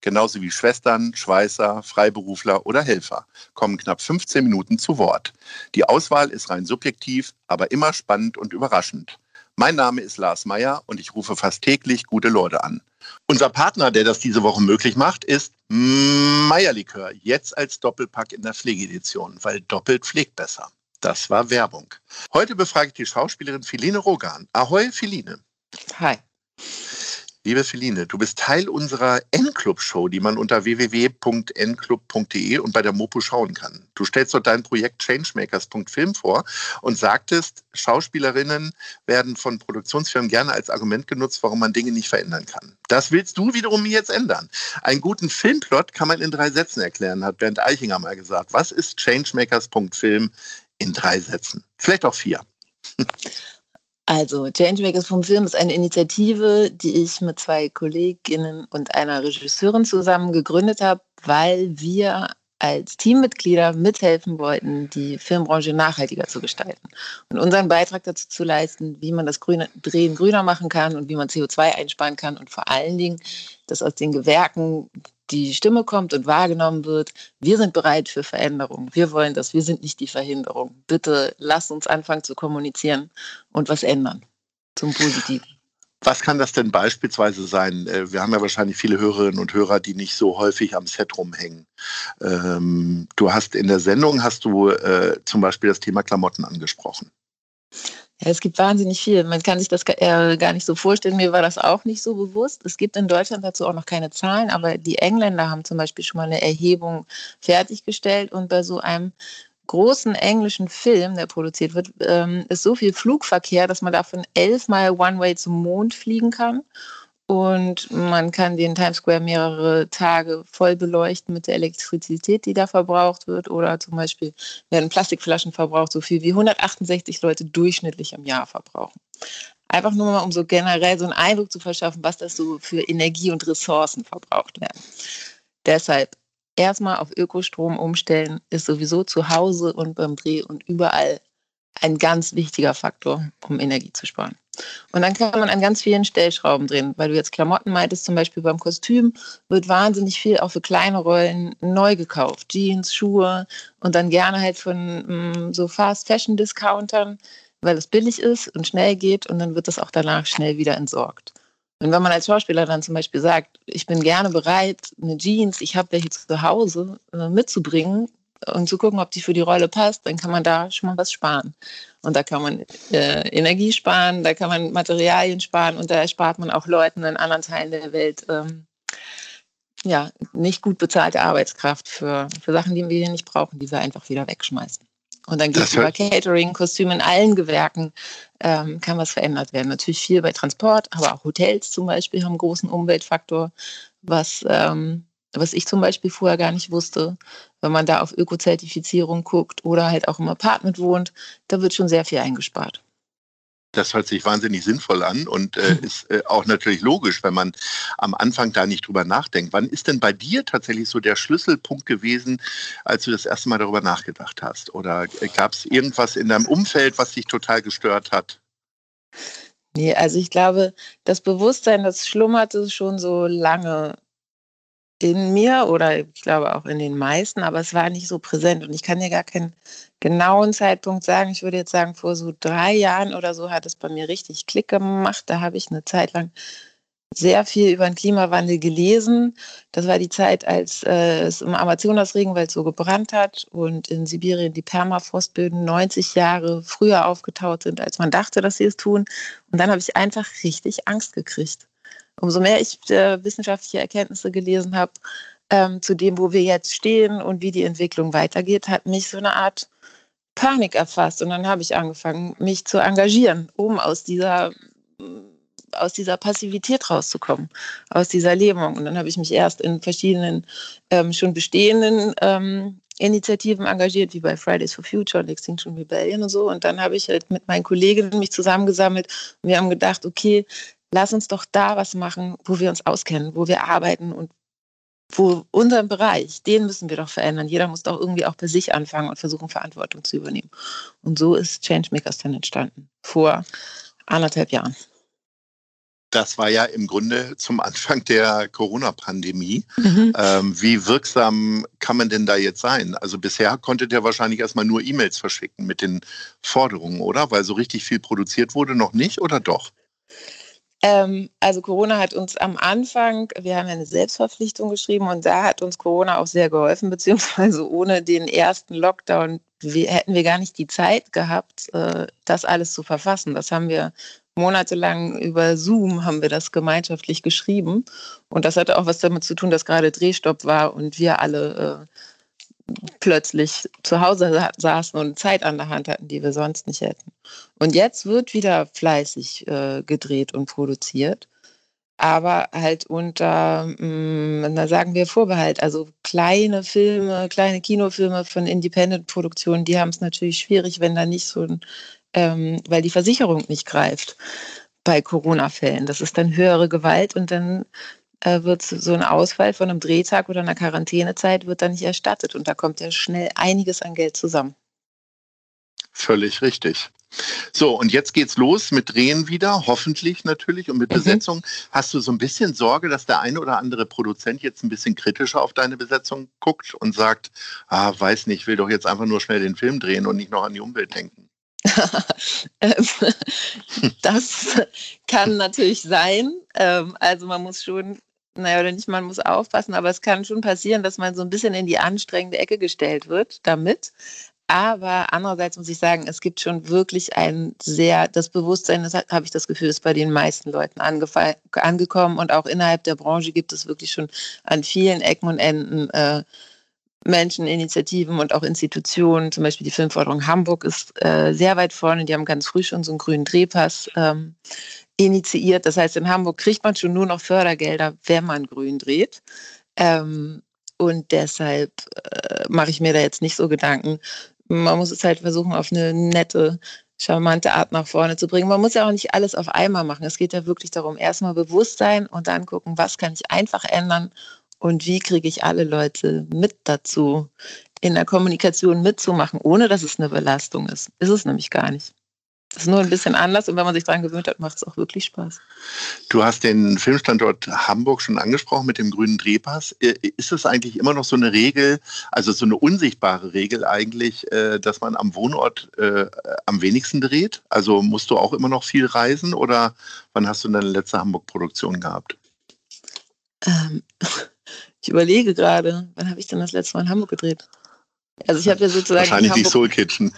genauso wie Schwestern, Schweißer, Freiberufler oder Helfer, kommen knapp 15 Minuten zu Wort. Die Auswahl ist rein subjektiv, aber immer spannend und überraschend. Mein Name ist Lars Meyer und ich rufe fast täglich gute Leute an. Unser Partner, der das diese Woche möglich macht, ist Meierlikör, jetzt als Doppelpack in der Pflegedition, weil doppelt pflegt besser. Das war Werbung. Heute befrage ich die Schauspielerin Philine Rogan. Ahoi, Philine. Hi. Liebe Feline, du bist Teil unserer N-Club-Show, die man unter www.nclub.de und bei der Mopo schauen kann. Du stellst dort dein Projekt Changemakers.film vor und sagtest, Schauspielerinnen werden von Produktionsfirmen gerne als Argument genutzt, warum man Dinge nicht verändern kann. Das willst du wiederum jetzt ändern. Einen guten Filmplot kann man in drei Sätzen erklären, hat Bernd Eichinger mal gesagt. Was ist Changemakers.film in drei Sätzen? Vielleicht auch vier. Also, Changemakers vom Film ist eine Initiative, die ich mit zwei Kolleginnen und einer Regisseurin zusammen gegründet habe, weil wir als Teammitglieder mithelfen wollten, die Filmbranche nachhaltiger zu gestalten und unseren Beitrag dazu zu leisten, wie man das Grüne, Drehen grüner machen kann und wie man CO2 einsparen kann und vor allen Dingen, dass aus den Gewerken die Stimme kommt und wahrgenommen wird, wir sind bereit für Veränderung. Wir wollen das. Wir sind nicht die Verhinderung. Bitte lasst uns anfangen zu kommunizieren und was ändern zum Positiven. Was kann das denn beispielsweise sein? Äh, wir haben ja wahrscheinlich viele Hörerinnen und Hörer, die nicht so häufig am Set rumhängen. Ähm, du hast in der Sendung hast du äh, zum Beispiel das Thema Klamotten angesprochen. Ja, es gibt wahnsinnig viel. Man kann sich das äh, gar nicht so vorstellen. Mir war das auch nicht so bewusst. Es gibt in Deutschland dazu auch noch keine Zahlen, aber die Engländer haben zum Beispiel schon mal eine Erhebung fertiggestellt und bei so einem großen englischen Film, der produziert wird, ähm, ist so viel Flugverkehr, dass man davon elfmal One-Way zum Mond fliegen kann. Und man kann den Times Square mehrere Tage voll beleuchten mit der Elektrizität, die da verbraucht wird. Oder zum Beispiel werden Plastikflaschen verbraucht, so viel wie 168 Leute durchschnittlich im Jahr verbrauchen. Einfach nur mal, um so generell so einen Eindruck zu verschaffen, was das so für Energie und Ressourcen verbraucht werden. Deshalb erstmal auf Ökostrom umstellen ist sowieso zu Hause und beim Dreh und überall ein ganz wichtiger Faktor, um Energie zu sparen. Und dann kann man an ganz vielen Stellschrauben drehen, weil du jetzt Klamotten meintest, zum Beispiel beim Kostüm wird wahnsinnig viel auch für kleine Rollen neu gekauft. Jeans, Schuhe und dann gerne halt von mm, so Fast-Fashion-Discountern, weil es billig ist und schnell geht und dann wird das auch danach schnell wieder entsorgt. Und wenn man als Schauspieler dann zum Beispiel sagt, ich bin gerne bereit, eine Jeans, ich habe welche zu Hause äh, mitzubringen, und zu gucken, ob die für die Rolle passt, dann kann man da schon mal was sparen. Und da kann man äh, Energie sparen, da kann man Materialien sparen und da erspart man auch Leuten in anderen Teilen der Welt ähm, ja, nicht gut bezahlte Arbeitskraft für, für Sachen, die wir hier nicht brauchen, die wir einfach wieder wegschmeißen. Und dann geht es über Catering, Kostüme in allen Gewerken, ähm, kann was verändert werden. Natürlich viel bei Transport, aber auch Hotels zum Beispiel haben einen großen Umweltfaktor, was ähm, was ich zum Beispiel vorher gar nicht wusste, wenn man da auf Ökozertifizierung guckt oder halt auch im Apartment wohnt, da wird schon sehr viel eingespart. Das hört sich wahnsinnig sinnvoll an und äh, ist äh, auch natürlich logisch, wenn man am Anfang da nicht drüber nachdenkt. Wann ist denn bei dir tatsächlich so der Schlüsselpunkt gewesen, als du das erste Mal darüber nachgedacht hast? Oder äh, gab es irgendwas in deinem Umfeld, was dich total gestört hat? Nee, also ich glaube, das Bewusstsein, das schlummerte schon so lange in mir oder ich glaube auch in den meisten, aber es war nicht so präsent und ich kann dir gar keinen genauen Zeitpunkt sagen. Ich würde jetzt sagen, vor so drei Jahren oder so hat es bei mir richtig Klick gemacht. Da habe ich eine Zeit lang sehr viel über den Klimawandel gelesen. Das war die Zeit, als äh, es im Amazonas-Regenwald so gebrannt hat und in Sibirien die Permafrostböden 90 Jahre früher aufgetaut sind, als man dachte, dass sie es tun. Und dann habe ich einfach richtig Angst gekriegt umso mehr ich äh, wissenschaftliche Erkenntnisse gelesen habe ähm, zu dem, wo wir jetzt stehen und wie die Entwicklung weitergeht, hat mich so eine Art Panik erfasst. Und dann habe ich angefangen, mich zu engagieren, um aus dieser aus dieser Passivität rauszukommen, aus dieser Lähmung. Und dann habe ich mich erst in verschiedenen ähm, schon bestehenden ähm, Initiativen engagiert, wie bei Fridays for Future und Extinction Rebellion und so. Und dann habe ich halt mit meinen Kolleginnen mich zusammengesammelt und wir haben gedacht, okay, lass uns doch da was machen, wo wir uns auskennen, wo wir arbeiten und wo unseren Bereich, den müssen wir doch verändern. Jeder muss doch irgendwie auch bei sich anfangen und versuchen, Verantwortung zu übernehmen. Und so ist Changemakers dann entstanden, vor anderthalb Jahren. Das war ja im Grunde zum Anfang der Corona-Pandemie. Mhm. Ähm, wie wirksam kann man denn da jetzt sein? Also bisher konntet ihr wahrscheinlich erstmal nur E-Mails verschicken mit den Forderungen, oder? Weil so richtig viel produziert wurde noch nicht, oder doch? Ähm, also Corona hat uns am Anfang, wir haben eine Selbstverpflichtung geschrieben und da hat uns Corona auch sehr geholfen, beziehungsweise ohne den ersten Lockdown wir, hätten wir gar nicht die Zeit gehabt, äh, das alles zu verfassen. Das haben wir monatelang über Zoom haben wir das gemeinschaftlich geschrieben. Und das hatte auch was damit zu tun, dass gerade Drehstopp war und wir alle äh, plötzlich zu Hause saßen und Zeit an der Hand hatten, die wir sonst nicht hätten. Und jetzt wird wieder fleißig äh, gedreht und produziert. Aber halt unter, mh, mm, da sagen wir Vorbehalt, also kleine Filme, kleine Kinofilme von Independent-Produktionen, die haben es natürlich schwierig, wenn da nicht so ein ähm, weil die Versicherung nicht greift bei Corona-Fällen. Das ist dann höhere Gewalt und dann wird so ein Ausfall von einem Drehtag oder einer Quarantänezeit wird dann nicht erstattet und da kommt ja schnell einiges an Geld zusammen. Völlig richtig. So, und jetzt geht's los mit Drehen wieder, hoffentlich natürlich, und mit mhm. Besetzung. Hast du so ein bisschen Sorge, dass der eine oder andere Produzent jetzt ein bisschen kritischer auf deine Besetzung guckt und sagt, ah, weiß nicht, ich will doch jetzt einfach nur schnell den Film drehen und nicht noch an die Umwelt denken? Das kann natürlich sein. Ähm, also man muss schon, naja, oder nicht, man muss aufpassen, aber es kann schon passieren, dass man so ein bisschen in die anstrengende Ecke gestellt wird damit. Aber andererseits muss ich sagen, es gibt schon wirklich ein sehr, das Bewusstsein, das habe ich das Gefühl, ist bei den meisten Leuten angekommen und auch innerhalb der Branche gibt es wirklich schon an vielen Ecken und Enden äh, Menschen, Initiativen und auch Institutionen, zum Beispiel die Filmförderung Hamburg ist äh, sehr weit vorne. Die haben ganz früh schon so einen grünen Drehpass ähm, initiiert. Das heißt, in Hamburg kriegt man schon nur noch Fördergelder, wenn man grün dreht. Ähm, und deshalb äh, mache ich mir da jetzt nicht so Gedanken. Man muss es halt versuchen, auf eine nette, charmante Art nach vorne zu bringen. Man muss ja auch nicht alles auf einmal machen. Es geht ja wirklich darum, erstmal Bewusstsein und dann gucken, was kann ich einfach ändern und wie kriege ich alle Leute mit dazu, in der Kommunikation mitzumachen, ohne dass es eine Belastung ist. Ist es nämlich gar nicht. Es ist nur ein bisschen anders und wenn man sich daran gewöhnt hat, macht es auch wirklich Spaß. Du hast den Filmstandort Hamburg schon angesprochen mit dem grünen Drehpass. Äh, ist es eigentlich immer noch so eine Regel, also so eine unsichtbare Regel eigentlich, äh, dass man am Wohnort äh, am wenigsten dreht? Also musst du auch immer noch viel reisen oder wann hast du deine letzte Hamburg-Produktion gehabt? Ähm, ich überlege gerade, wann habe ich denn das letzte Mal in Hamburg gedreht? Also ich habe ja sozusagen. Wahrscheinlich die Soul Kitchen.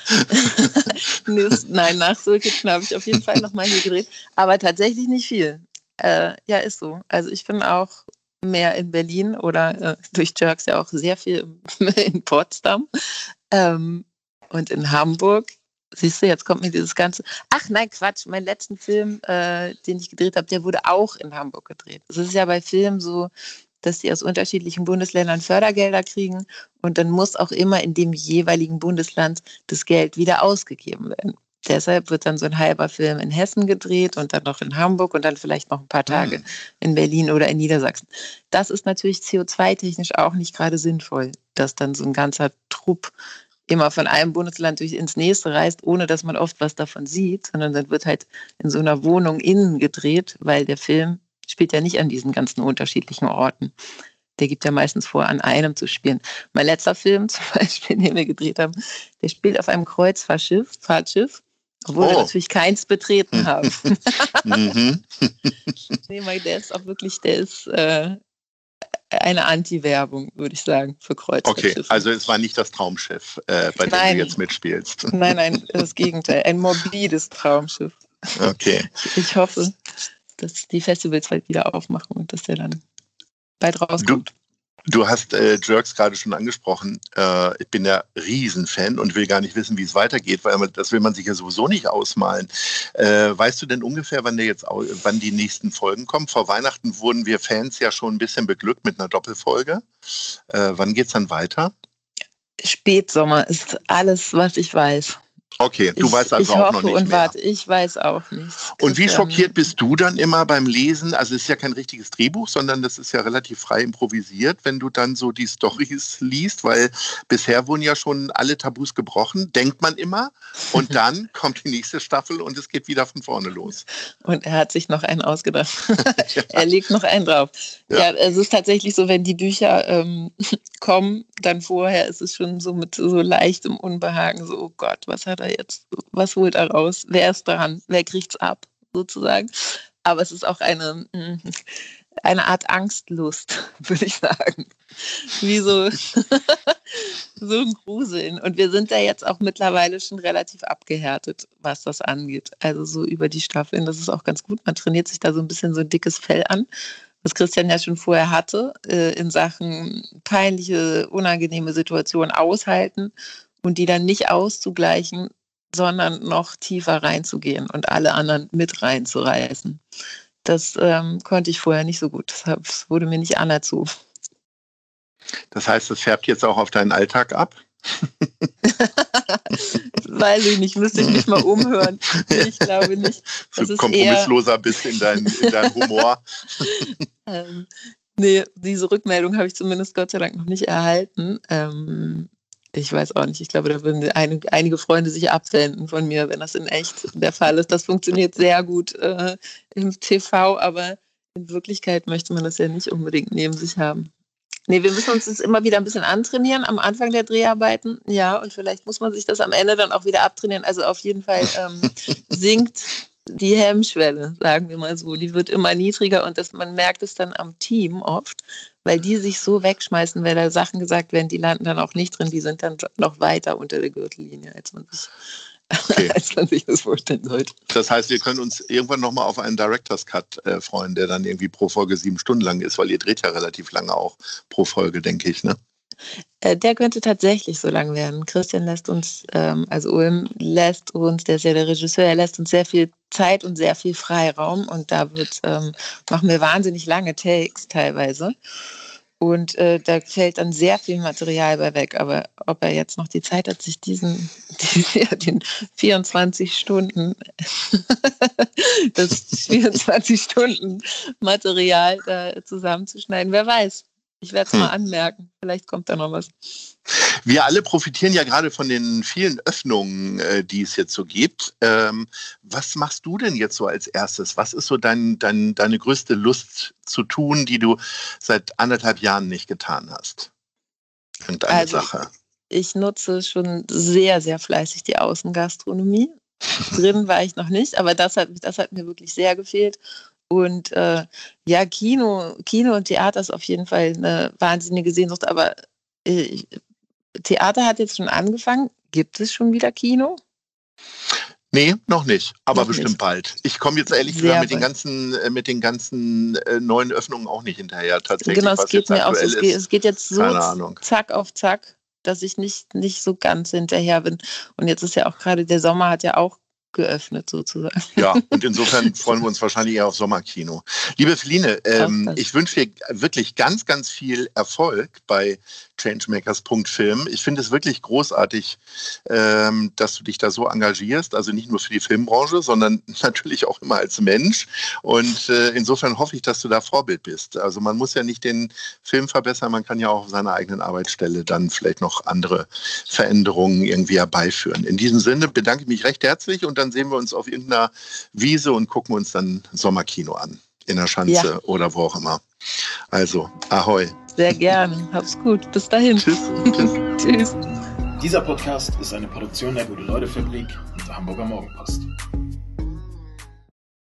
Nein, nach Soul Kitchen habe ich auf jeden Fall nochmal hier gedreht. Aber tatsächlich nicht viel. Äh, ja, ist so. Also ich bin auch mehr in Berlin oder äh, durch Jerks ja auch sehr viel in Potsdam. Ähm, und in Hamburg, siehst du, jetzt kommt mir dieses ganze. Ach nein, Quatsch, mein letzten Film, äh, den ich gedreht habe, der wurde auch in Hamburg gedreht. Es ist ja bei Filmen so, dass sie aus unterschiedlichen Bundesländern Fördergelder kriegen und dann muss auch immer in dem jeweiligen Bundesland das Geld wieder ausgegeben werden. Deshalb wird dann so ein halber Film in Hessen gedreht und dann noch in Hamburg und dann vielleicht noch ein paar Tage mhm. in Berlin oder in Niedersachsen. Das ist natürlich CO2-technisch auch nicht gerade sinnvoll, dass dann so ein ganzer Trupp immer von einem Bundesland durch ins nächste reist, ohne dass man oft was davon sieht, sondern dann wird halt in so einer Wohnung innen gedreht, weil der Film spielt ja nicht an diesen ganzen unterschiedlichen Orten. Der gibt ja meistens vor, an einem zu spielen. Mein letzter Film zum Beispiel, den wir gedreht haben, der spielt auf einem Kreuzfahrtschiff, Fahrtschiff, obwohl oh. wir natürlich keins betreten hm. haben. mhm. nee, der ist auch wirklich, der ist äh, eine Anti-Werbung, würde ich sagen, für Kreuzfahrtschiffe. Okay, also es war nicht das Traumschiff, äh, bei nein. dem du jetzt mitspielst. Nein, nein, das Gegenteil. Ein morbides Traumschiff. Okay. Ich hoffe dass die Festivals bald wieder aufmachen und dass der dann bald rauskommt. Du, du hast äh, Jerks gerade schon angesprochen. Äh, ich bin ja Riesenfan und will gar nicht wissen, wie es weitergeht, weil das will man sich ja sowieso nicht ausmalen. Äh, weißt du denn ungefähr, wann der jetzt, wann die nächsten Folgen kommen? Vor Weihnachten wurden wir Fans ja schon ein bisschen beglückt mit einer Doppelfolge. Äh, wann geht es dann weiter? Spätsommer ist alles, was ich weiß. Okay, du ich, weißt also ich auch noch nicht und mehr. warte, ich weiß auch nicht. Und wie schockiert bist du dann immer beim Lesen? Also es ist ja kein richtiges Drehbuch, sondern das ist ja relativ frei improvisiert, wenn du dann so die Storys liest, weil bisher wurden ja schon alle Tabus gebrochen, denkt man immer. Und dann kommt die nächste Staffel und es geht wieder von vorne los. Und er hat sich noch einen ausgedacht. er legt noch einen drauf. Ja. Ja, es ist tatsächlich so, wenn die Bücher ähm, kommen, dann vorher ist es schon so mit so leichtem Unbehagen, so, oh Gott, was hat er jetzt, was holt er raus, wer ist dran, wer kriegt's ab, sozusagen. Aber es ist auch eine, mm, eine Art Angstlust, würde ich sagen. Wie so, so ein Gruseln. Und wir sind da jetzt auch mittlerweile schon relativ abgehärtet, was das angeht. Also so über die Staffeln, das ist auch ganz gut. Man trainiert sich da so ein bisschen so ein dickes Fell an, was Christian ja schon vorher hatte, äh, in Sachen peinliche, unangenehme Situationen aushalten und die dann nicht auszugleichen, sondern noch tiefer reinzugehen und alle anderen mit reinzureißen. Das ähm, konnte ich vorher nicht so gut. Das wurde mir nicht anerzogen. Das heißt, das färbt jetzt auch auf deinen Alltag ab. Weiß ich nicht, müsste ich mich mal umhören. Ich glaube nicht. Für Das kompromissloser bist in deinem in dein Humor. Ähm, nee, diese Rückmeldung habe ich zumindest Gott sei Dank noch nicht erhalten. Ähm, ich weiß auch nicht. Ich glaube, da würden ein, einige Freunde sich abwenden von mir, wenn das in echt der Fall ist. Das funktioniert sehr gut äh, im TV, aber in Wirklichkeit möchte man das ja nicht unbedingt neben sich haben. Nee, wir müssen uns das immer wieder ein bisschen antrainieren am Anfang der Dreharbeiten. Ja, und vielleicht muss man sich das am Ende dann auch wieder abtrainieren. Also auf jeden Fall ähm, sinkt die Hemmschwelle, sagen wir mal so. Die wird immer niedriger und das, man merkt es dann am Team oft, weil die sich so wegschmeißen, wenn da Sachen gesagt werden, die landen dann auch nicht drin, die sind dann noch weiter unter der Gürtellinie, als man sich, Okay. als man sich das vorstellen sollte. Das heißt, wir können uns irgendwann nochmal auf einen Director's Cut äh, freuen, der dann irgendwie pro Folge sieben Stunden lang ist, weil ihr dreht ja relativ lange auch pro Folge, denke ich. Ne? Äh, Der könnte tatsächlich so lang werden. Christian lässt uns, ähm, also Ulm lässt uns, der ist ja der Regisseur, er lässt uns sehr viel Zeit und sehr viel Freiraum und da wird, ähm, machen wir wahnsinnig lange Takes teilweise. Und äh, da fällt dann sehr viel Material bei weg. Aber ob er jetzt noch die Zeit hat, sich diesen, die, den 24 Stunden, das 24 Stunden Material da zusammenzuschneiden, wer weiß. Ich werde es Hm. mal anmerken. Vielleicht kommt da noch was. Wir alle profitieren ja gerade von den vielen Öffnungen, äh, die es jetzt so gibt. Ähm, was machst du denn jetzt so als erstes? Was ist so dein, dein, deine größte Lust zu tun, die du seit anderthalb Jahren nicht getan hast? Irgendeine Also, Sache. Ich nutze schon sehr, sehr fleißig die Außengastronomie. Drin war ich noch nicht, aber das hat, das hat mir wirklich sehr gefehlt. Und äh, ja, Kino, Kino und Theater ist auf jeden Fall eine wahnsinnige Sehnsucht, aber äh, Theater hat jetzt schon angefangen. Gibt es schon wieder Kino? Nee, noch nicht, aber Noch bestimmt nicht. bald. Ich komme jetzt ehrlich Sehr gesagt mit den bald. ganzen, äh, mit den ganzen äh, neuen Öffnungen auch nicht hinterher tatsächlich. genau, es geht jetzt mir auch so. Es geht, jetzt so zack auf zack, dass ich nicht, nicht so ganz hinterher bin. Und jetzt ist ja auch gerade der Sommer hat ja auch geöffnet sozusagen. Ja, und insofern freuen wir uns wahrscheinlich eher auf Sommerkino. Liebe Feline, ähm, ich wünsche dir wirklich ganz, ganz viel Erfolg bei Changemakers.film. Ich finde es wirklich großartig, ähm, dass du dich da so engagierst. Also nicht nur für die Filmbranche, sondern natürlich auch immer als Mensch. Und äh, insofern hoffe ich, dass du da Vorbild bist. Also man muss ja nicht den Film verbessern, man kann ja auch auf seiner eigenen Arbeitsstelle dann vielleicht noch andere Veränderungen irgendwie herbeiführen. In diesem Sinne bedanke ich mich recht herzlich und dann sehen wir uns auf irgendeiner Wiese und gucken uns dann Sommerkino an. In der Schanze Ja. oder wo auch immer. Also, ahoi. Sehr gerne. Hab's gut. Bis dahin. Tschüss. Tschüss. Tschüss. Dieser Podcast ist eine Produktion der Gute-Leute-Fabrik und der Hamburger Morgenpost.